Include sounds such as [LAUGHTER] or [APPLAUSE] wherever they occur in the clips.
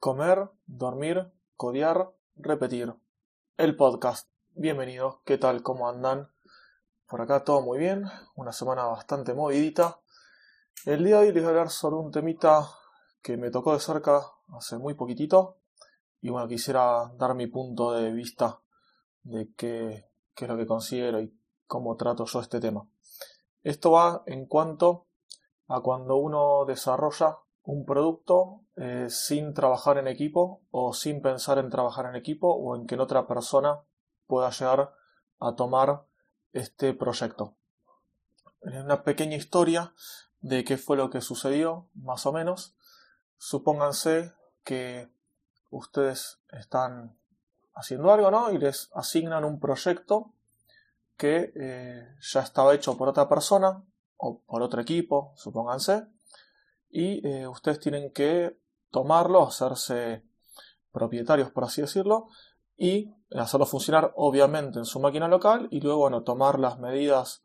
Comer, dormir, codear, repetir. El podcast. Bienvenidos, ¿qué tal? ¿Cómo andan? Por acá todo muy bien, una semana bastante movidita. El día de hoy les voy a hablar sobre un temita que me tocó de cerca hace muy poquitito. Y bueno, quisiera dar mi punto de vista de qué es lo que considero y cómo trato yo este tema. Esto va en cuanto a cuando uno desarrolla un producto eh, sin trabajar en equipo o sin pensar en trabajar en equipo o en que otra persona pueda llegar a tomar este proyecto. Una pequeña historia de qué fue lo que sucedió, más o menos. Supónganse que ustedes están haciendo algo, ¿no? Y les asignan un proyecto que eh, ya estaba hecho por otra persona o por otro equipo, supónganse, y eh, ustedes tienen que tomarlo, hacerse propietarios, por así decirlo, y hacerlo funcionar obviamente en su máquina local y luego bueno, tomar las medidas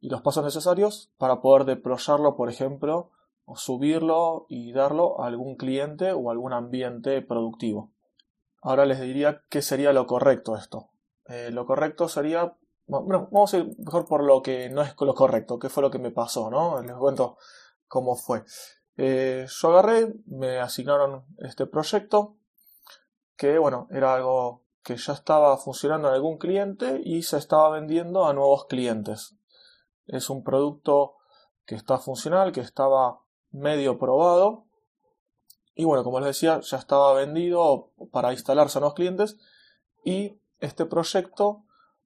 y los pasos necesarios para poder deployarlo, por ejemplo, o subirlo y darlo a algún cliente o algún ambiente productivo. Ahora les diría qué sería lo correcto esto. Eh, lo correcto sería, bueno, vamos a ir mejor por lo que no es lo correcto, qué fue lo que me pasó, ¿no? Les cuento cómo fue. Eh, yo agarré, me asignaron este proyecto, que bueno, era algo que ya estaba funcionando en algún cliente y se estaba vendiendo a nuevos clientes. Es un producto que está funcional, que estaba medio probado. Y bueno, como les decía, ya estaba vendido para instalarse a nuevos clientes. Y este proyecto,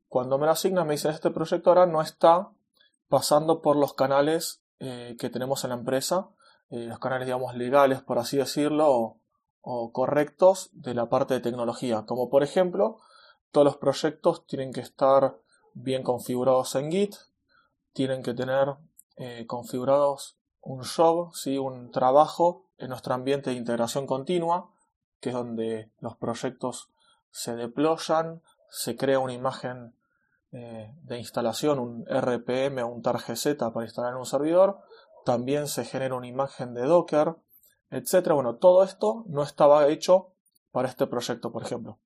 cuando me lo asignan, me dicen, este proyecto ahora no está pasando por los canales eh, que tenemos en la empresa eh, los canales, digamos, legales, por así decirlo, o, correctos de la parte de tecnología. Como por ejemplo, todos los proyectos tienen que estar bien configurados en Git, tienen que tener eh, configurados un job, ¿sí? un trabajo en nuestro ambiente de integración continua, que es donde los proyectos se deployan, se crea una imagen eh, de instalación, un RPM o un TarGZ para instalar en un servidor, también se genera una imagen de Docker, etc. Bueno, todo esto no estaba hecho para este proyecto, por ejemplo.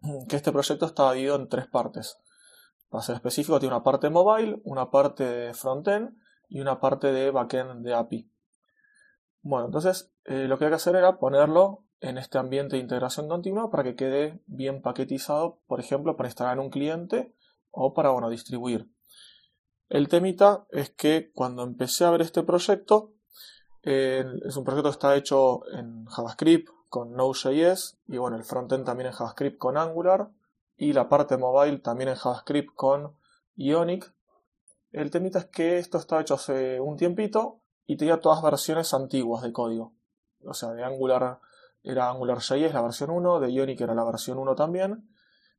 [CLEARS THROAT] Que este proyecto estaba dividido en tres partes. Para ser específico, tiene una parte mobile, una parte de frontend y una parte de backend de API. Bueno, entonces eh, lo que hay que hacer era ponerlo en este ambiente de integración continua para que quede bien paquetizado, por ejemplo, para instalar en un cliente o para bueno, distribuir. El temita es que cuando empecé a ver este proyecto, es un proyecto que está hecho en JavaScript con Node.js y bueno, el frontend también en JavaScript con Angular y la parte mobile también en JavaScript con Ionic. El temita es que esto estaba hecho hace un tiempito y tenía todas versiones antiguas de código. O sea, de Angular era AngularJS la versión 1, de Ionic era la versión 1 también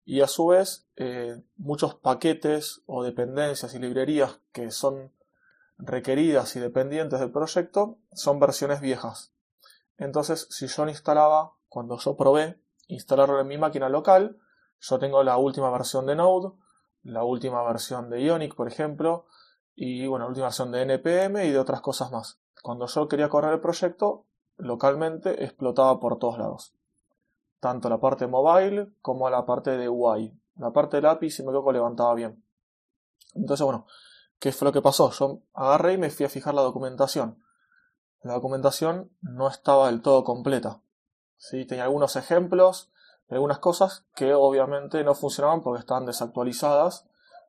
y a su vez eh, muchos paquetes o dependencias y librerías que son requeridas y dependientes del proyecto son versiones viejas. Entonces, si yo instalaba, cuando yo probé instalarlo en mi máquina local, yo tengo la última versión de Node, la última versión de Ionic, por ejemplo, y bueno, la última versión de NPM y de otras cosas más. Cuando yo quería correr el proyecto, localmente explotaba por todos lados tanto la parte mobile como la parte de UI. La parte del API, si me equivoco, levantaba bien. Entonces, bueno, ¿qué fue lo que pasó? Yo agarré y me fui a fijar la documentación. La documentación no estaba del todo completa. ¿sí? Tenía algunos ejemplos, algunas cosas que obviamente no funcionaban porque estaban desactualizadas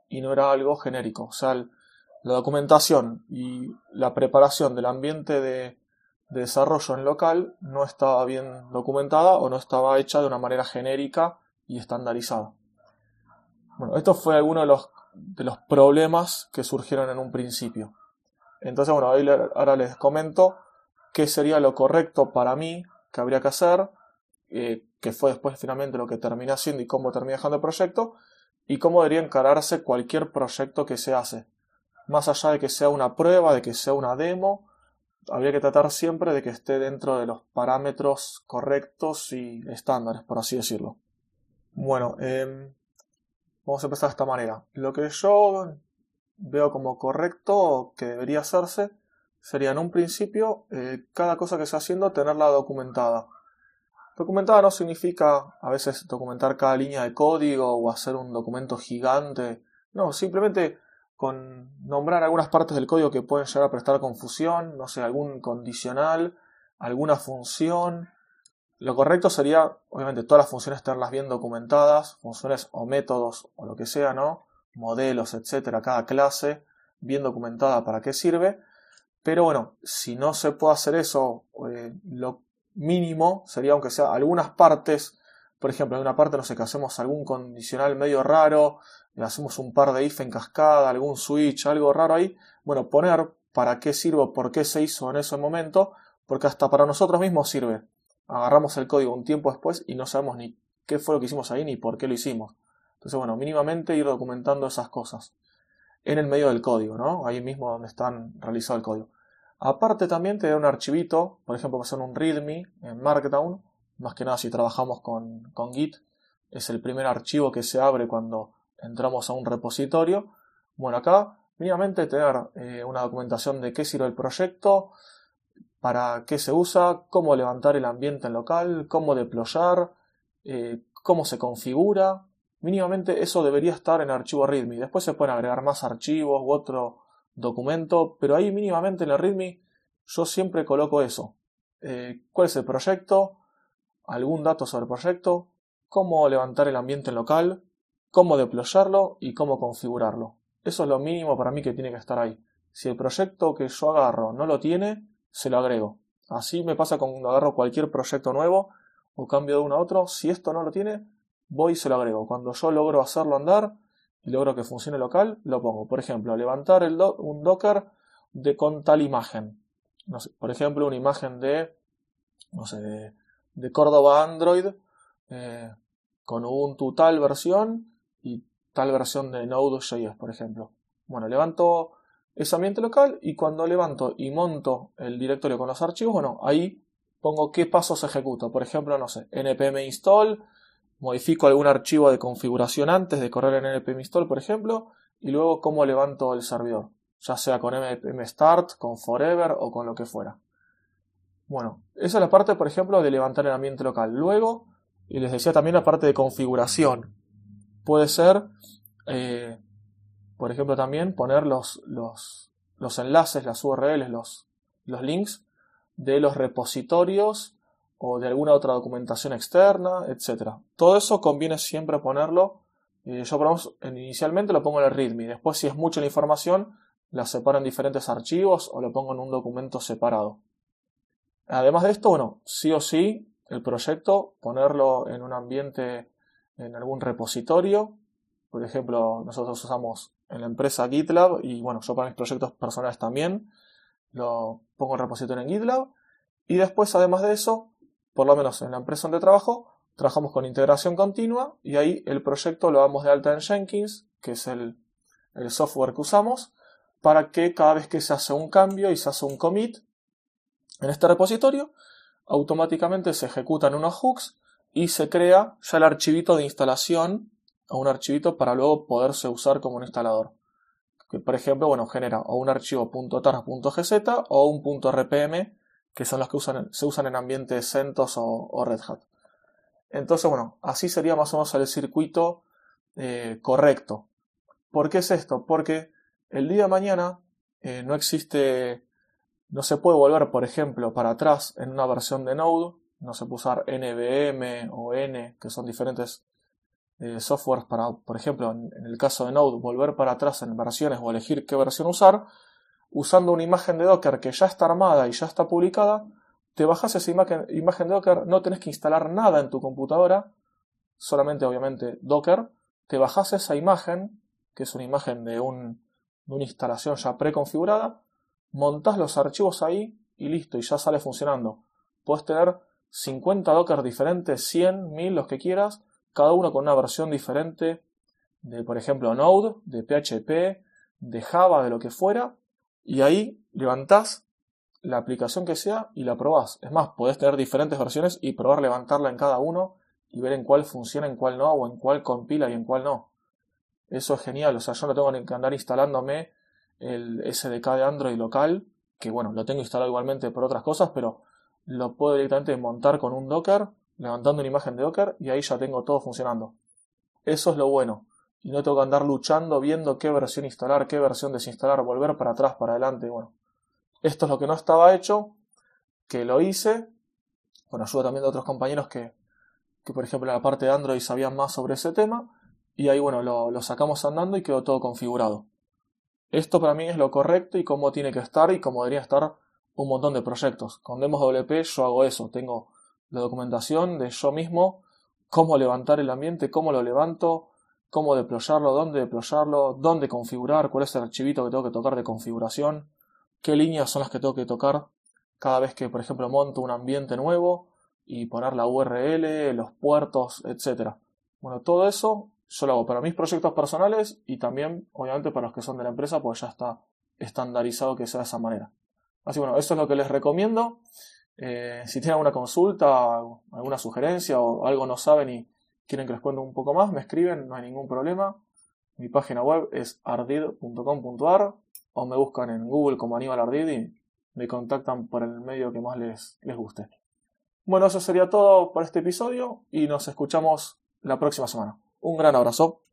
y no era algo genérico. O sea, la documentación y la preparación del ambiente de, de desarrollo en local no estaba bien documentada o no estaba hecha de una manera genérica y estandarizada. Bueno, esto fue alguno de los, de los problemas que surgieron en un principio. Entonces, bueno, ahora les comento qué sería lo correcto para mí que habría que hacer, eh, que fue después finalmente lo que terminé haciendo y cómo terminé dejando el proyecto, y cómo debería encararse cualquier proyecto que se hace. Más allá de que sea una prueba, de que sea una demo, habría que tratar siempre de que esté dentro de los parámetros correctos y estándares, por así decirlo. Bueno, em, vamos a empezar de esta manera. Lo que yo veo como correcto que debería hacerse sería en un principio eh, cada cosa que esté haciendo tenerla documentada. Documentada no significa a veces documentar cada línea de código o hacer un documento gigante. No, simplemente con nombrar algunas partes del código que pueden llegar a prestar confusión, no sé, algún condicional, alguna función. Lo correcto sería, obviamente, todas las funciones tenerlas bien documentadas, funciones o métodos o lo que sea, ¿no? Modelos, etcétera, cada clase bien documentada para qué sirve. Pero bueno, si no se puede hacer eso, eh, lo mínimo sería, aunque sea algunas partes, por ejemplo, en una parte, no sé, que hacemos algún condicional medio raro, hacemos un par de if en cascada, algún switch, algo raro ahí, bueno, poner para qué sirve, por qué se hizo en ese momento, porque hasta para nosotros mismos sirve. Agarramos el código un tiempo después y no sabemos ni qué fue lo que hicimos ahí ni por qué lo hicimos. Entonces, bueno, mínimamente ir documentando esas cosas en el medio del código, ¿no? Ahí mismo donde están realizado el código. Aparte también te da un archivito, por ejemplo, a un README en Markdown, más que nada si trabajamos con, con Git, es el primer archivo que se abre cuando entramos a un repositorio. Bueno, acá mínimamente tener eh, una documentación de qué sirve el proyecto, para qué se usa, cómo levantar el ambiente en local, cómo deployar, eh, cómo se configura. Mínimamente eso debería estar en archivo README. Después se pueden agregar más archivos u otro documento, pero ahí mínimamente en el README yo siempre coloco eso. Eh, ¿Cuál es el proyecto? ¿Algún dato sobre el proyecto? ¿Cómo levantar el ambiente en local? cómo deployarlo y cómo configurarlo. Eso es lo mínimo para mí que tiene que estar ahí. Si el proyecto que yo agarro no lo tiene, se lo agrego. Así me pasa cuando agarro cualquier proyecto nuevo o cambio de uno a otro. Si esto no lo tiene, voy y se lo agrego. Cuando yo logro hacerlo andar y logro que funcione local, lo pongo. Por ejemplo, levantar un Docker de con tal imagen. por ejemplo, una imagen de, no sé, de, Córdoba Android eh, con Ubuntu tal versión y tal versión de Node.js, por ejemplo. Bueno, levanto ese ambiente local y cuando levanto y monto el directorio con los archivos, bueno, ahí pongo qué pasos ejecuto. Por ejemplo, no sé, npm install, modifico algún archivo de configuración antes de correr en npm install, por ejemplo, y luego cómo levanto el servidor, ya sea con npm start, con forever o con lo que fuera. Bueno, esa es la parte, por ejemplo, de levantar el ambiente local. Luego, y les decía también la parte de configuración. Puede ser, eh, por ejemplo, también poner los, los, enlaces, las URLs, los, los links de los repositorios o de alguna otra documentación externa, etc. Todo eso conviene siempre ponerlo. Eh, yo por inicialmente lo pongo en el README. Después, si es mucha la información, la separo en diferentes archivos o lo pongo en un documento separado. Además de esto, bueno, sí o sí, el proyecto, ponerlo en un ambiente en algún repositorio. Por ejemplo, nosotros usamos en la empresa GitLab y bueno, yo para mis proyectos personales también lo pongo en repositorio en GitLab. Y después, además de eso, por lo menos en la empresa donde trabajo, trabajamos con integración continua y ahí el proyecto lo damos de alta en Jenkins, que es el, el software que usamos, para que cada vez que se hace un cambio y se hace un commit en este repositorio, automáticamente se ejecutan unos hooks y se crea ya el archivito de instalación o un archivito para luego poderse usar como un instalador. Que, por ejemplo, bueno, genera o un archivo .tar.gz o un .rpm, que son los que se usan en ambientes CentOS o, Red Hat. Entonces, bueno, así sería más o menos el circuito eh, correcto. ¿Por qué es esto? Porque el día de mañana eh, no existe, no se puede volver, por ejemplo, para atrás en una versión de Node no se puede usar NVM o N, que son diferentes eh, softwares para, por ejemplo, en, el caso de Node, volver para atrás en versiones o elegir qué versión usar, usando una imagen de Docker que ya está armada y ya está publicada, te bajas esa imagen, imagen de Docker, no tenés que instalar nada en tu computadora, solamente obviamente Docker, te bajas esa imagen, que es una imagen de, un, de una instalación ya preconfigurada, montás los archivos ahí y listo, y ya sale funcionando. Puedes tener 50 Docker diferentes, 100, 1000, los que quieras, cada uno con una versión diferente de, por ejemplo, Node, de PHP, de Java, de lo que fuera, y ahí levantás la aplicación que sea y la probás. Es más, podés tener diferentes versiones y probar levantarla en cada uno y ver en cuál funciona, en cuál no, o en cuál compila y en cuál no. Eso es genial, o sea, yo no tengo que andar instalándome el SDK de Android local, que bueno, lo tengo instalado igualmente por otras cosas, pero lo puedo directamente montar con un Docker levantando una imagen de Docker y ahí ya tengo todo funcionando. Eso es lo bueno. Y no tengo que andar luchando viendo qué versión instalar, qué versión desinstalar, volver para atrás, para adelante. Bueno, esto es lo que no estaba hecho, que lo hice, con ayuda también de otros compañeros que, que por ejemplo en la parte de Android sabían más sobre ese tema, y ahí bueno, lo, lo sacamos andando y quedó todo configurado. Esto para mí es lo correcto y cómo tiene que estar y cómo debería estar un montón de proyectos. Con Demos WP yo hago eso, tengo la documentación de yo mismo, cómo levantar el ambiente, cómo lo levanto, cómo deployarlo, dónde deployarlo, dónde configurar, cuál es el archivito que tengo que tocar de configuración, qué líneas son las que tengo que tocar cada vez que, por ejemplo, monto un ambiente nuevo y poner la URL, los puertos, etc. Bueno, todo eso yo lo hago para mis proyectos personales y también, obviamente, para los que son de la empresa, pues ya está estandarizado que sea de esa manera. Así bueno, eso es lo que les recomiendo. Eh, si tienen alguna consulta, alguna sugerencia o algo no saben y quieren que les cuente un poco más, me escriben, no hay ningún problema. Mi página web es ardid.com.ar o me buscan en Google como Aníbal Ardid y me contactan por el medio que más les, les guste. Bueno, eso sería todo por este episodio y nos escuchamos la próxima semana. Un gran abrazo.